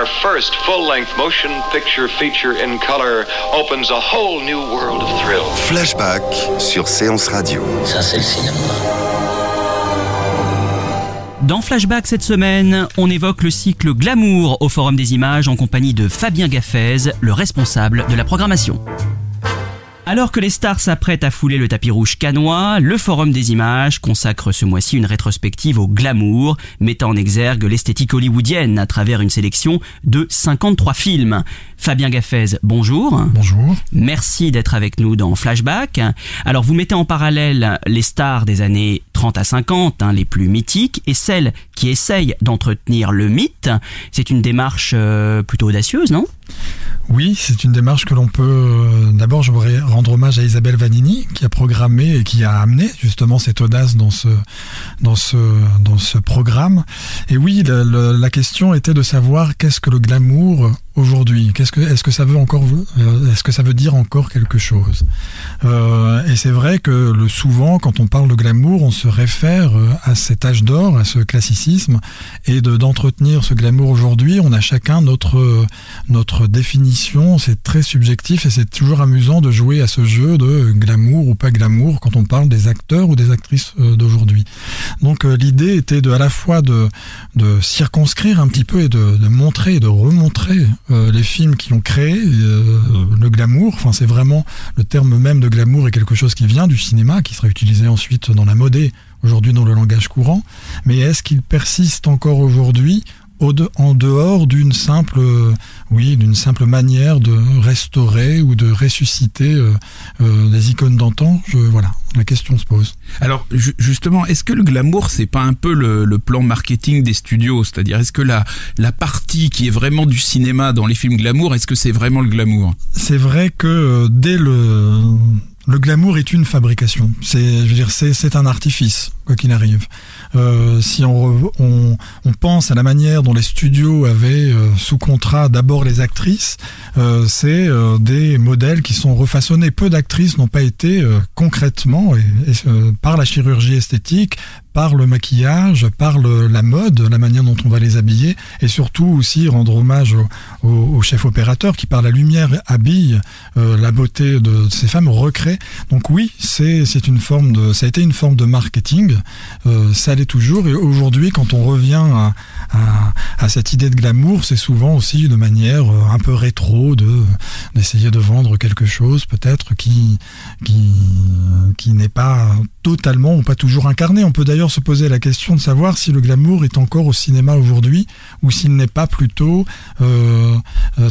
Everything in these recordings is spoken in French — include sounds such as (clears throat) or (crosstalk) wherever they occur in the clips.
Our first full-length motion picture feature in color opens a whole new world of thrill. Flashback sur Séance Radio. Ça, c'est le cinéma. Dans Flashback cette semaine, on évoque le cycle Glamour au Forum des Images en compagnie de Fabien Gaffez, le responsable de la programmation. Alors que les stars s'apprêtent à fouler le tapis rouge canois, le Forum des Images consacre ce mois-ci une rétrospective au glamour, mettant en exergue l'esthétique hollywoodienne à travers une sélection de 53 films. Fabien Gaffez, bonjour. Bonjour. Merci d'être avec nous dans Flashback. Alors vous mettez en parallèle les stars des années 30 à 50, hein, les plus mythiques, et celles qui essayent d'entretenir le mythe. C'est une démarche euh, plutôt audacieuse, non? Oui, c'est une démarche que l'on peut. euh, D'abord, je voudrais rendre hommage à Isabelle Vanini, qui a programmé et qui a amené justement cette audace dans ce, dans ce, dans ce programme. Et oui, la question était de savoir qu'est-ce que le glamour aujourd'hui? Qu'est-ce que, est-ce que ça veut encore, euh, est-ce que ça veut dire encore quelque chose? Euh, Et c'est vrai que souvent, quand on parle de glamour, on se réfère euh, à cet âge d'or, à ce classicisme, et de d'entretenir ce glamour aujourd'hui. On a chacun notre euh, notre définition. C'est très subjectif et c'est toujours amusant de jouer à ce jeu de glamour ou pas glamour quand on parle des acteurs ou des actrices euh, d'aujourd'hui. Donc l'idée était de à la fois de de circonscrire un petit peu et de, montrer et de remontrer les films qui ont créé le glamour. Enfin, c'est vraiment le terme même de glamour est quelque chose qui vient du cinéma, qui sera utilisé ensuite dans la mode et aujourd'hui dans le langage courant. Mais est-ce qu'il persiste encore aujourd'hui en dehors d'une simple, euh, oui, d'une simple manière de restaurer ou de ressusciter euh, euh, des icônes d'antan? Je voilà, la question se pose. Alors ju- justement, est-ce que le glamour c'est pas un peu le, le plan marketing des studios? C'est-à-dire est-ce que la la partie qui est vraiment du cinéma dans les films glamour, est-ce que c'est vraiment le glamour? C'est vrai que dès le le glamour est une fabrication. C'est, je veux dire, c'est, c'est un artifice quoi qu'il arrive. Euh, si on, on pense à la manière dont les studios avaient euh, sous contrat d'abord les actrices, euh, c'est des modèles qui sont refaçonnés. Peu d'actrices n'ont pas été concrètement et, par la chirurgie esthétique, par le maquillage, par le- la mode, la manière dont on va les habiller, et surtout aussi rendre hommage au, chef opérateur qui par la lumière habille la beauté de ces femmes, recrée. Donc oui, c'est une forme de, ça a été une forme de marketing, euh, ça l'est toujours. Et aujourd'hui, quand on revient à, cette idée de glamour, c'est souvent aussi de manière euh, un peu rétro de d'essayer de vendre quelque chose peut-être qui qui qui n'est pas totalement ou pas toujours incarné. On peut d'ailleurs se poser la question de savoir si le glamour est encore au cinéma aujourd'hui ou s'il n'est pas plutôt euh,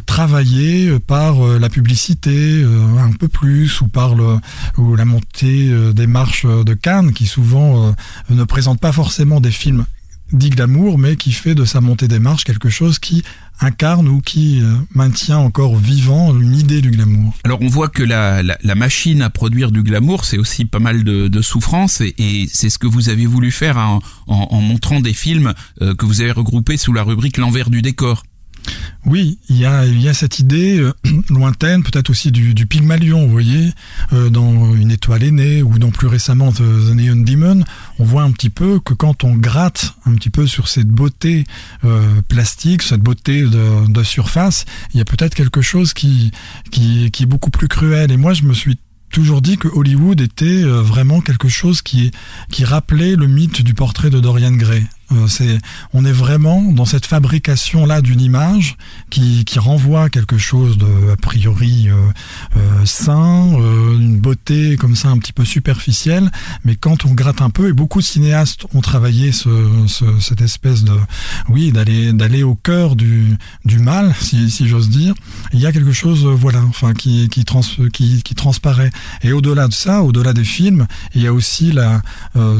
travaillé par la publicité un peu plus ou par le, ou la montée des marches de Cannes qui souvent euh, ne présentent pas forcément des films dit glamour, mais qui fait de sa montée des marches quelque chose qui incarne ou qui euh, maintient encore vivant une idée du glamour. Alors on voit que la, la, machine à produire du glamour, c'est aussi pas mal de, de souffrance et, c'est ce que vous avez voulu faire en montrant des films euh, que vous avez regroupés sous la rubrique l'envers du décor. Oui, il y a, cette idée euh, (clears throat) lointaine, peut-être aussi du, Pygmalion, vous voyez, euh, dans Une étoile aînée ou dans plus récemment The, The Neon Demon, on voit un petit peu que quand on gratte un petit peu sur cette beauté euh, plastique, cette beauté de, surface, il y a peut-être quelque chose qui, est beaucoup plus cruel. Et moi, je me suis toujours dit que Hollywood était euh, vraiment quelque chose qui rappelait le mythe du portrait de Dorian Gray. Euh, c'est, on est vraiment dans cette fabrication là d'une image qui, qui renvoie quelque chose de a priori euh, euh, sain, euh, une beauté comme ça un petit peu superficielle. Mais quand on gratte un peu, et beaucoup de cinéastes ont travaillé ce, ce, cette espèce de, oui, d'aller d'aller au cœur du, du mal, si, si j'ose dire. Il y a quelque chose, voilà, enfin qui qui, trans, qui qui transparaît. Et au-delà de ça, au-delà des films, il y a aussi la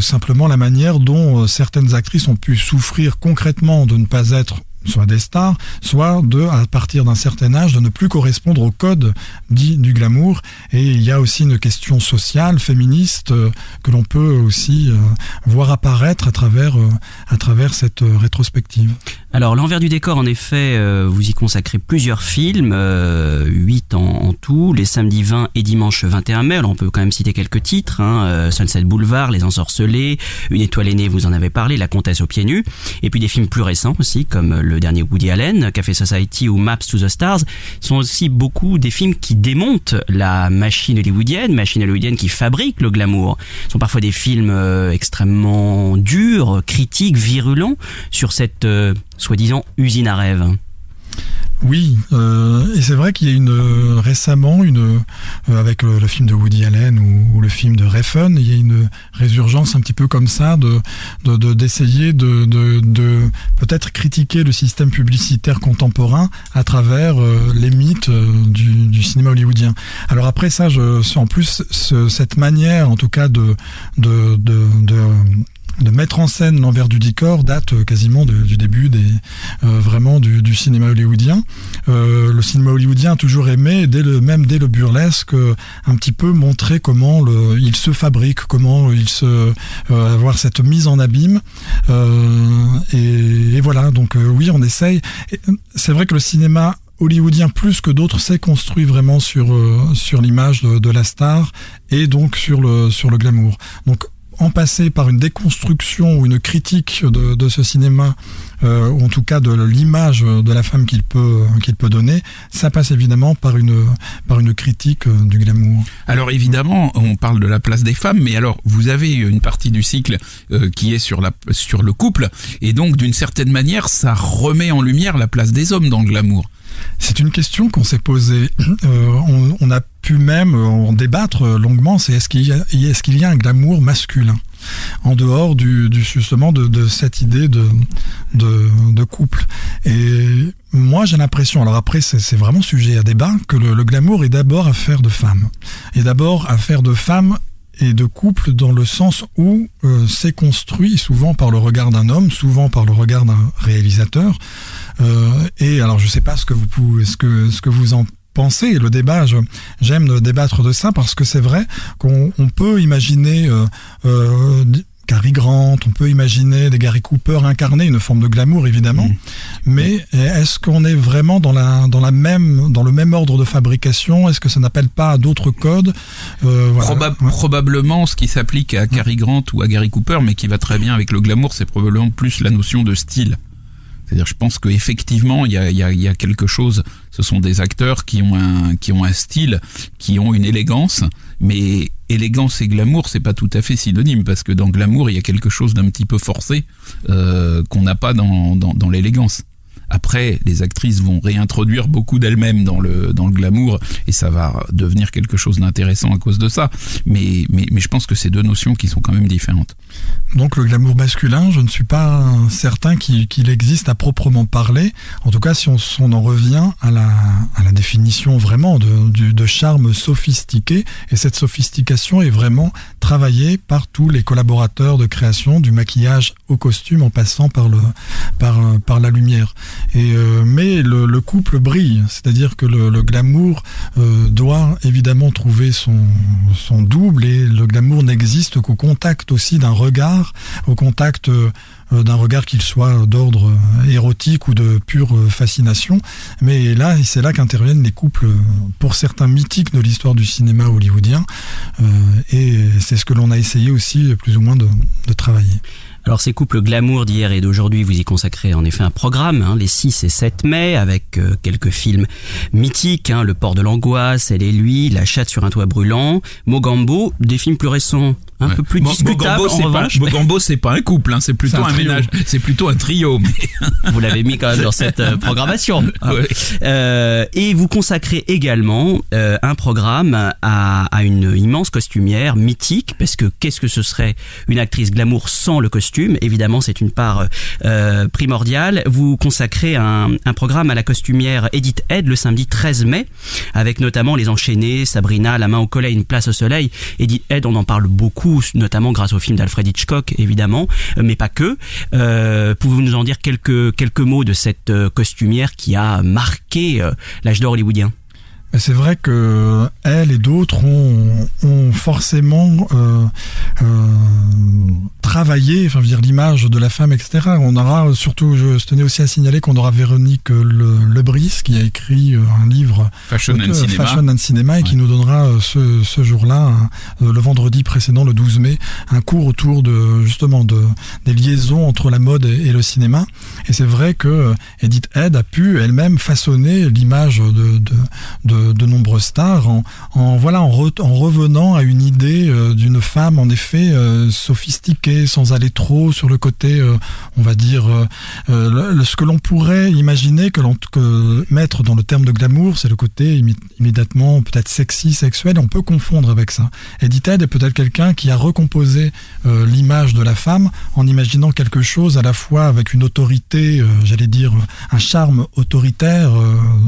simplement la manière dont certaines actrices ont pu souffrir concrètement de ne pas être soit des stars, soit de, à partir d'un certain âge, de ne plus correspondre au code dit du glamour. Et il y a aussi une question sociale, féministe, euh, que l'on peut aussi euh, voir apparaître à travers, euh, cette rétrospective. Alors l'envers du décor, en effet, vous y consacrez plusieurs films, euh, 8 en, en tout, les samedis 20 et dimanche 21 mai. On peut quand même citer quelques titres, hein, Sunset Boulevard, Les Ensorcelés, Une étoile aînée, vous en avez parlé, La Comtesse aux pieds nus, et puis des films plus récents aussi, comme le dernier Woody Allen, Café Society ou Maps to the Stars, sont aussi beaucoup des films qui démontent la machine hollywoodienne, machine hollywoodienne qui fabrique le glamour. Ce sont parfois des films euh, extrêmement durs, critiques, virulents sur cette euh, soi-disant usine à rêve. Oui, euh, et c'est vrai qu'il y a une euh, récemment une euh, avec le, film de Woody Allen ou, le film de Refn, il y a une résurgence un petit peu comme ça de d'essayer de, de, de, de peut-être critiquer le système publicitaire contemporain à travers euh, les mythes du, du, cinéma hollywoodien. Alors après ça, je, en plus ce, cette manière, en tout cas de de, de, de mettre en scène l'envers du décor date euh, quasiment du début des euh, vraiment du, du, cinéma hollywoodien. Euh, le cinéma hollywoodien a toujours aimé, dès le même dès le burlesque, euh, un petit peu montrer comment le, il se fabrique, comment il se euh, avoir cette mise en abîme. Et, et, voilà, donc oui, on essaye. C'est vrai que le cinéma hollywoodien plus que d'autres s'est construit vraiment sur euh, sur l'image de, de, la star et donc sur le sur le glamour. Donc en passer par une déconstruction ou une critique de, de ce cinéma, euh, ou en tout cas de l'image de la femme qu'il peut qu'il peut donner, ça passe évidemment par une par une critique euh, du glamour. Alors évidemment, on parle de la place des femmes, mais alors vous avez une partie du cycle euh, qui est sur la sur le couple, et donc d'une certaine manière, ça remet en lumière la place des hommes dans le glamour. C'est une question qu'on s'est posée. Euh, on, a pu même en débattre longuement. C'est est-ce qu'il y, a un glamour masculin en dehors du, justement de, cette idée de, couple. Et moi, j'ai l'impression, alors après, c'est vraiment sujet à débat, que le, le glamour est d'abord affaire de femmes. Et d'abord affaire de femmes et de couple dans le sens où euh, c'est construit souvent par le regard d'un homme, souvent par le regard d'un réalisateur. Euh, et alors, je sais pas ce que vous pouvez, ce que ce que vous en pensez. Le débat, j'aime débattre de ça parce que c'est vrai qu'on peut imaginer euh, euh, Cary Grant, on peut imaginer des Gary Cooper incarner une forme de glamour évidemment, mmh. mais est-ce qu'on est vraiment dans la dans la même dans le même ordre de fabrication? Est-ce que ça n'appelle pas à d'autres codes? Euh, voilà. Probab ouais. Probablement, ce qui s'applique à Cary Grant ou à Gary Cooper, mais qui va très bien avec le glamour, c'est probablement plus la notion de style. C'est-à-dire, je pense qu'effectivement, il y a, quelque chose. Ce sont des acteurs qui ont un qui ont un style, qui ont une élégance, mais élégance et glamour, c'est pas tout à fait synonyme parce que dans glamour, il y a quelque chose d'un petit peu forcé euh, qu'on n'a pas dans, dans l'élégance. Après, les actrices vont réintroduire beaucoup d'elles-mêmes dans le, dans le glamour et ça va devenir quelque chose d'intéressant à cause de ça. Mais, mais, mais je pense que c'est deux notions qui sont quand même différentes. Donc le glamour masculin, je ne suis pas certain qu'il qu existe à proprement parler. En tout cas, si on, on en revient à la, à la définition vraiment de, de, de charme sophistiqué, et cette sophistication est vraiment travaillée par tous les collaborateurs de création, du maquillage au costume en passant par, le, par, par la lumière. Euh, mais le, le, couple brille, c'est-à-dire que le, glamour euh, doit évidemment trouver son, double et le glamour n'existe qu'au contact aussi d'un regard, au contact euh, d'un regard qu'il soit d'ordre érotique ou de pure fascination. Mais là, c'est là qu'interviennent les couples, pour certains mythiques de l'histoire du cinéma hollywoodien. Et c'est ce que l'on a essayé aussi plus ou moins de travailler. Alors ces couples glamour d'hier et d'aujourd'hui, vous y consacrez en effet un programme, hein, les 6 et 7 mai, avec euh, quelques films mythiques, hein, Le port de l'angoisse, Elle et lui, La chatte sur un toit brûlant, Mogambo, des films plus récents, un peu plus discutable Mogambo, en c'est pas- revanche. Mogambo, (laughs) c'est pas un couple, hein, c'est plutôt un ménage, c'est plutôt un trio. (laughs) Mais... Vous l'avez mis quand même dans cette euh, programmation. (laughs) Ouais. Euh, et vous consacrez également euh, un programme à, à une immense costumière mythique, parce que qu'est-ce que ce serait une actrice glamour sans le costume? Évidemment, c'est une part euh, primordiale. Vous consacrez un, un programme à la costumière Edith Head le samedi 13 mai, avec notamment les enchaînés, Sabrina, La main au collet, Une place au soleil. Edith Head, on en parle beaucoup, notamment grâce au film d'Alfred Hitchcock, évidemment, euh, mais pas que. Euh, Pouvez-vous nous en dire quelques, quelques mots de cette euh, costumière qui a marqué l'âge d'or hollywoodien? Mais c'est vrai que elle et d'autres ont, forcément travaillé, enfin, je veux dire l'image de la femme, etc. On aura surtout, je tenais aussi à signaler qu'on aura Véronique Le, Lebris qui a écrit euh, un livre Fashion and euh, Cinema. Fashion and Cinema et qui nous donnera euh, ce, ce jour-là, euh, le vendredi précédent, le 12 mai, un cours autour de justement de des liaisons entre la mode et, et le cinéma. Et c'est vrai que euh, Edith Head a pu elle-même façonner l'image de, de, de, de nombreuses stars en, en voilà en, re- en revenant à une idée euh, d'une femme en effet euh, sans aller trop sur le côté euh, on va dire euh, euh, ce que l'on pourrait imaginer que mettre dans le terme de glamour c'est le côté immédiatement peut-être sexy sexuel on peut confondre avec ça Edith Head est peut-être quelqu'un qui a recomposé l'image de la femme en imaginant quelque chose à la fois avec une autorité, j'allais dire un charme autoritaire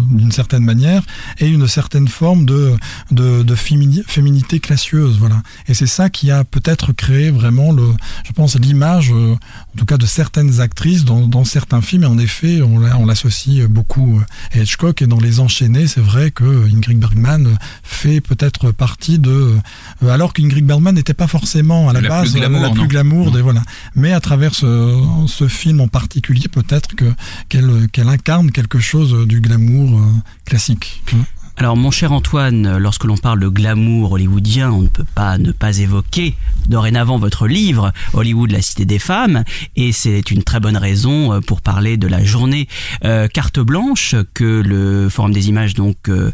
d'une certaine manière et une certaine forme de de, de fémini- féminité classieuse, voilà. Et c'est ça qui a peut-être créé vraiment le, je pense l'image, euh, en tout cas de certaines actrices dans, dans certains films. Et en effet, on l'a- on l'associe beaucoup euh, à Hitchcock et dans Les Enchaînés, c'est vrai que Ingrid Bergman fait peut-être partie de, euh, alors qu'Ingrid Bergman n'était pas forcément à la, La base plus glamour, la plus glamour des voilà. Mais à travers ce, ce film en particulier, peut-être que qu'elle incarne quelque chose du glamour euh, classique. Alors mon cher Antoine, lorsque l'on parle de glamour hollywoodien, on ne peut pas ne pas évoquer dorénavant votre livre Hollywood, la cité des femmes, et c'est une très bonne raison euh, pour parler de la journée euh, carte blanche que le Forum des images donc euh,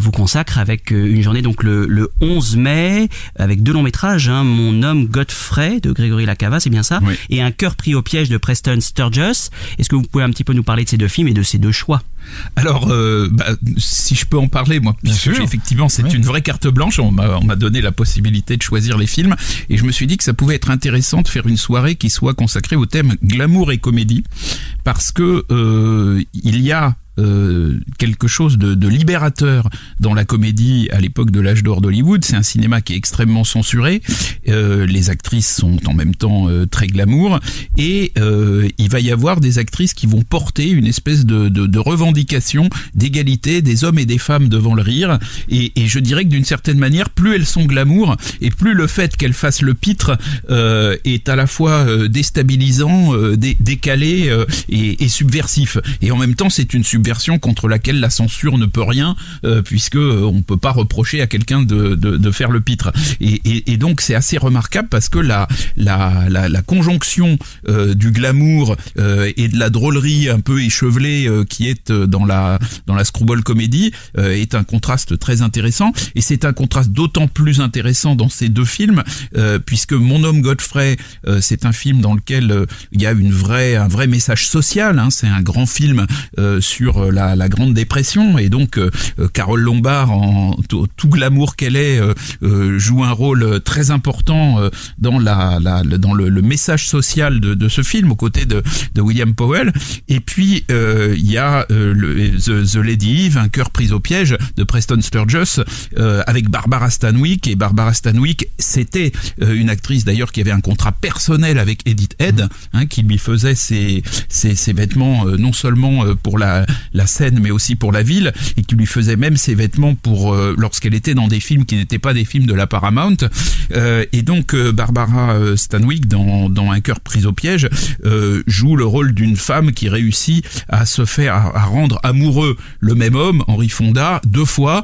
vous consacre avec une journée donc le, le 11 mai avec deux longs métrages, hein, Mon homme Godfrey de Grégory Lacava, c'est bien ça, Oui. et Un cœur pris au piège de Preston Sturges. Est-ce que vous pouvez un petit peu nous parler de ces deux films et de ces deux choix? Alors, euh, bah, si je peux en parler, moi, Bien puisque sûr. effectivement, c'est Oui. une vraie carte blanche. On m'a on m'a donné la possibilité de choisir les films, et je me suis dit que ça pouvait être intéressant de faire une soirée qui soit consacrée au thème glamour et comédie, parce que euh, il y a euh, quelque chose de, de libérateur dans la comédie à l'époque de l'âge d'or d'Hollywood. C'est un cinéma qui est extrêmement censuré. Euh, les actrices sont en même temps euh, très glamour et euh, il va y avoir des actrices qui vont porter une espèce de, de, de revendication d'égalité des hommes et des femmes devant le rire. Et, et je dirais que d'une certaine manière, plus elles sont glamour et plus le fait qu'elles fassent le pitre euh, est à la fois déstabilisant, dé- décalé et, et subversif. Et en même temps, c'est une subversion contre laquelle la censure ne peut rien, euh, puisque euh, on peut pas reprocher à quelqu'un de, de, faire le pitre. Et, et, donc c'est assez remarquable parce que la la, la, la conjonction euh, du glamour euh, et de la drôlerie un peu échevelée euh, qui est euh, dans la dans la screwball comédie est un contraste très intéressant. Et c'est un contraste d'autant plus intéressant dans ces deux films puisque Mon homme Godfrey, c'est un film dans lequel il y a une vraie un vrai message social. Hein, c'est un grand film euh, euh, la, la Grande Dépression et donc euh, euh, Carole Lombard, en tout, tout glamour qu'elle est, joue un rôle très important dans la, la dans le, le message social de, de ce film aux côtés de, de William Powell. Et puis il y a le, The, Lady Eve, un cœur pris au piège de Preston Sturges avec Barbara Stanwyck et Barbara Stanwyck c'était une actrice d'ailleurs qui avait un contrat personnel avec Edith Head hein, qui lui faisait ses, ses, ses vêtements euh, non seulement pour la, la scène mais aussi pour la ville et qui lui faisait même ses vêtements pour euh, lorsqu'elle était dans des films qui n'étaient pas des films de la Paramount. Euh, et donc euh, Barbara euh, Stanwyck dans, dans Un cœur pris au piège euh, joue le rôle d'une femme qui réussit à se faire à, à rendre amoureux le même homme Henri Fonda deux fois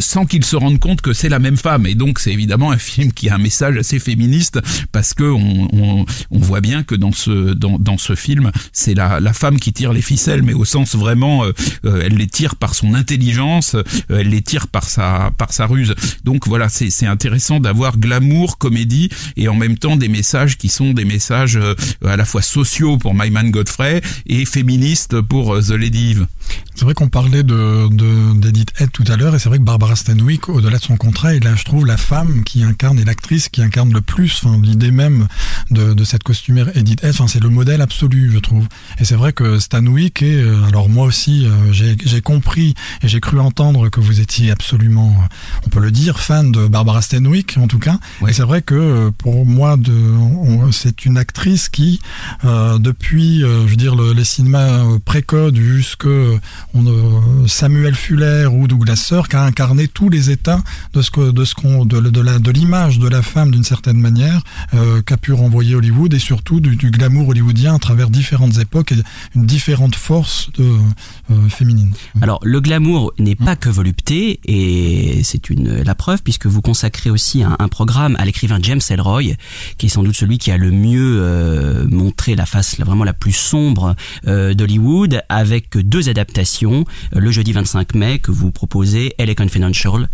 sans qu'il se rende compte que c'est la même femme. Et donc c'est évidemment un film qui a un message assez féministe parce que on, on, on voit bien que dans ce dans, dans ce film c'est la, la femme qui tire les ficelles mais au sens vraiment vraiment, elle les tire par son intelligence, elle les tire par sa par sa ruse. Donc voilà, c'est c'est intéressant d'avoir glamour, comédie et en même temps des messages qui sont des messages à la fois sociaux pour My Man Godfrey et féministes pour The Lady Eve. C'est vrai qu'on parlait de d'Edith Head tout à l'heure et c'est vrai que Barbara Stanwyck, au-delà de son contrat, est là, je trouve, la femme qui incarne et l'actrice qui incarne le plus enfin, l'idée même de, de cette costumière Edith Head. Enfin, c'est le modèle absolu, je trouve. Et c'est vrai que Stanwyck est, euh, alors moi aussi, euh, j'ai compris et j'ai cru entendre que vous étiez absolument, euh, on peut le dire, fan de Barbara Stanwyck en tout cas. Et c'est vrai que pour moi, c'est une actrice qui, depuis, je veux dire, le, les cinémas précodes jusque on, Samuel Fuller ou Douglas Sirk a incarné tous les états de ce qu'on de, de, de l'image de la femme d'une certaine manière euh, qu'a pu renvoyer Hollywood et surtout du, glamour hollywoodien à travers différentes époques et une différente force euh, féminine. Alors le glamour n'est pas que volupté et c'est la preuve puisque vous consacrez aussi un, programme à l'écrivain James Ellroy qui est sans doute celui qui a le mieux euh, montré la face vraiment la plus sombre euh, d'Hollywood avec deux adaptations euh, le jeudi 25 mai que vous proposez Elle est Confidential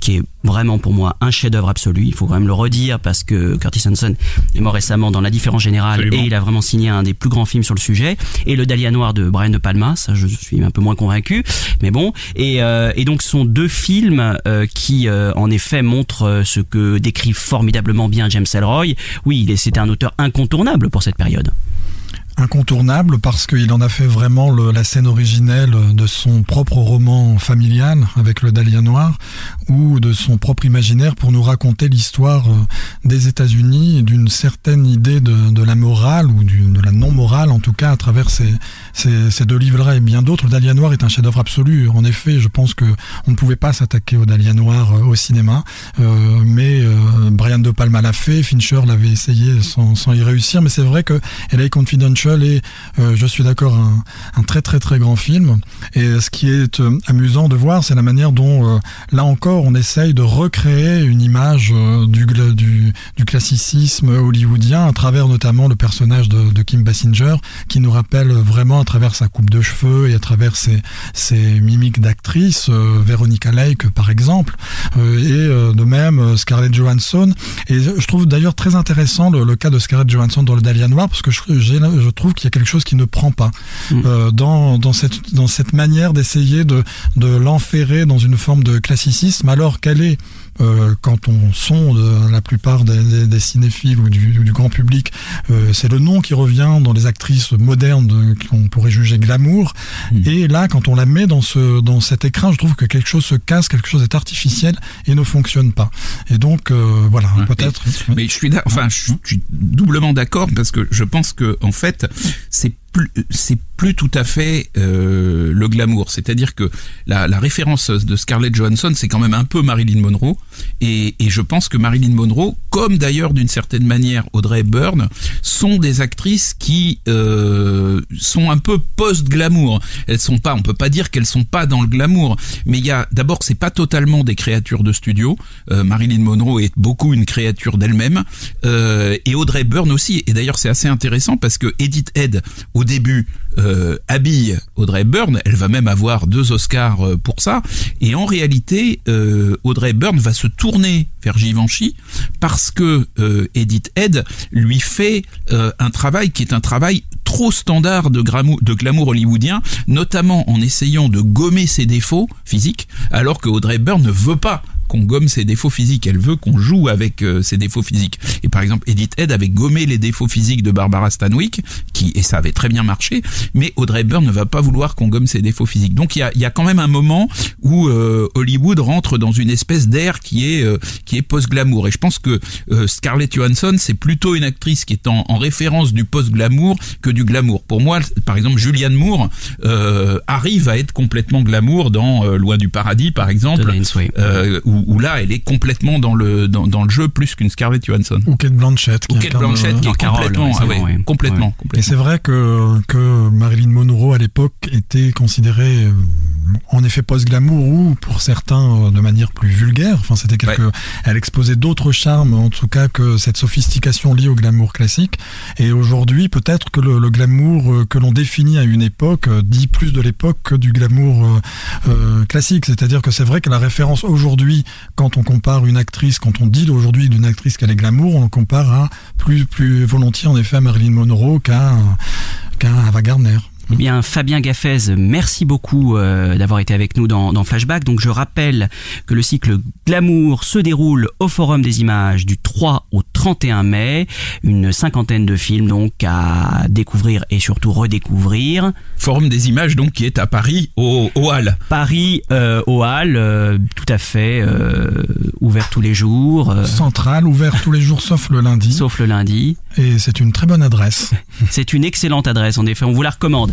qui est vraiment pour moi un chef-d'œuvre absolu. Il faut quand même le redire parce que Curtis Hanson est mort récemment dans l'indifférence générale et il a vraiment signé un des plus grands films sur le sujet. Et le Dahlia Noir de Brian De Palma, ça je suis un peu moins convaincu, mais bon. Et, euh, et donc ce sont deux films euh, qui euh, en effet montrent ce que décrit formidablement bien James Ellroy. Oui, c'était un auteur incontournable pour cette période incontournable parce qu'il en a fait vraiment le, la scène originelle de son propre roman familial avec le Dahlia Noir ou de son propre imaginaire pour nous raconter l'histoire euh, des États-Unis d'une certaine idée de, de, la morale ou du, de la non-morale en tout cas à travers ces, ces, ces deux livres-là et bien d'autres. Le Dahlia Noir est un chef-d'œuvre absolu. En effet, je pense que on ne pouvait pas s'attaquer au Dahlia Noir euh, au cinéma, euh, mais euh, Brian De Palma l'a fait, Fincher l'avait essayé sans, sans y réussir, mais c'est vrai que LA Confidential et euh, je suis d'accord, un, très très très grand film. Et ce qui est euh, amusant de voir, c'est la manière dont, euh, là encore, on essaye de recréer une image du, du, classicisme hollywoodien à travers notamment le personnage de, Kim Basinger, qui nous rappelle vraiment à travers sa coupe de cheveux et à travers ses, mimiques d'actrice, Veronica Lake par exemple, et de même Scarlett Johansson. Et je trouve d'ailleurs très intéressant le, le, cas de Scarlett Johansson dans le Dahlia Noir, parce que je, je trouve qu'il y a quelque chose qui ne prend pas mmh. euh, dans, dans, cette, dans cette manière d'essayer de, de l'enferrer dans une forme de classicisme alors qu'elle est euh, quand on sonde la plupart des, des, des cinéphiles ou du, du, grand public, euh, c'est le nom qui revient dans les actrices modernes qu'on pourrait juger glamour. Mmh. Et là, quand on la met dans, ce, dans cet écran, je trouve que quelque chose se casse, quelque chose est artificiel et ne fonctionne pas. Et donc, euh, voilà, ouais, peut-être. Mais, mais, je suis, enfin, je suis doublement d'accord parce que je pense que en fait, c'est c'est plus tout à fait euh, le glamour. C'est-à-dire que la, référence de Scarlett Johansson, c'est quand même un peu Marilyn Monroe. Et, je pense que Marilyn Monroe, comme d'ailleurs d'une certaine manière Audrey Byrne, sont des actrices qui euh, sont un peu post-glamour. Elles sont pas, on peut pas dire qu'elles sont pas dans le glamour, mais il y a d'abord c'est pas totalement des créatures de studio. Euh, Marilyn Monroe est beaucoup une créature d'elle-même et Audrey Byrne aussi. Et d'ailleurs c'est assez intéressant parce que Edith Head au début euh, habille Audrey Byrne, elle va même avoir deux Oscars euh, pour ça, et en réalité, euh, Audrey Byrne va se tourner vers Givenchy parce que euh, Edith Head lui fait euh, un travail qui est un travail trop standard de, de glamour hollywoodien, notamment en essayant de gommer ses défauts physiques, alors que Audrey Byrne ne veut pas qu'on gomme ses défauts physiques, elle veut qu'on joue avec euh, ses défauts physiques. Et par exemple, Edith Head avait gommé les défauts physiques de Barbara Stanwyck, qui et ça avait très bien marché, mais Audrey Byrne ne va pas vouloir qu'on gomme ses défauts physiques. Donc il y a, y a, quand même un moment où euh, Hollywood rentre dans une espèce d'air qui est euh, qui est post-glamour. Et je pense que euh, Scarlett Johansson, c'est plutôt une actrice qui est en, en référence du post-glamour que du glamour. Pour moi, par exemple, Julianne Moore euh, arrive à être complètement glamour dans Loin du paradis, par exemple, où où, là elle est complètement dans le dans, dans le jeu plus qu'une Scarlett Johansson. Ou Kate Blanchett. Ou Kate Blanchett qui est complètement, ah ouais, ouais, complètement, ouais. complètement. Et c'est vrai que que Marilyn Monroe à l'époque était considérée en effet post-glamour ou pour certains de manière plus vulgaire. Enfin, c'était quelque, elle exposait d'autres charmes, en tout cas que cette sophistication liée au glamour classique. Et aujourd'hui, peut-être que le, glamour que l'on définit à une époque dit plus de l'époque que du glamour classique. C'est-à-dire que c'est vrai que la référence aujourd'hui, quand on compare une actrice, quand on dit aujourd'hui d'une actrice qu'elle est glamour, on compare à plus plus volontiers en effet à Marilyn Monroe qu'à qu'à Ava Gardner. Eh bien, Fabien Gaffez, merci beaucoup euh, d'avoir été avec nous dans, dans, Flashback. Donc, je rappelle que le cycle Glamour se déroule au Forum des Images du 3 au 31 mai. Une cinquantaine de films donc à découvrir et surtout redécouvrir. Forum des Images donc qui est à Paris au, au Hall. Paris euh, au Hall, euh, tout à fait ouvert tous les jours. Central, ouvert tous les jours sauf le lundi. Sauf le lundi. Et c'est une très bonne adresse. c'est une excellente adresse en effet. On vous la recommande.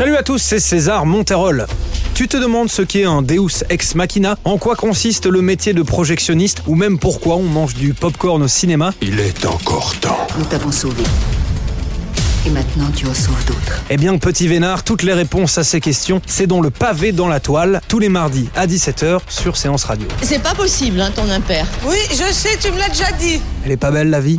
Salut à tous, c'est César Monterol. Tu te demandes ce qu'est un Deus ex machina, en quoi consiste le métier de projectionniste ou même pourquoi on mange du popcorn au cinéma? Il est encore temps. Nous t'avons sauvé. Et maintenant tu en sauves d'autres. Eh bien, petit vénard, toutes les réponses à ces questions, c'est dans le pavé dans la toile, tous les mardis à 17h sur Séance Radio. C'est pas possible, hein, ton impair. Oui, je sais, tu me l'as déjà dit. Elle est pas belle la vie?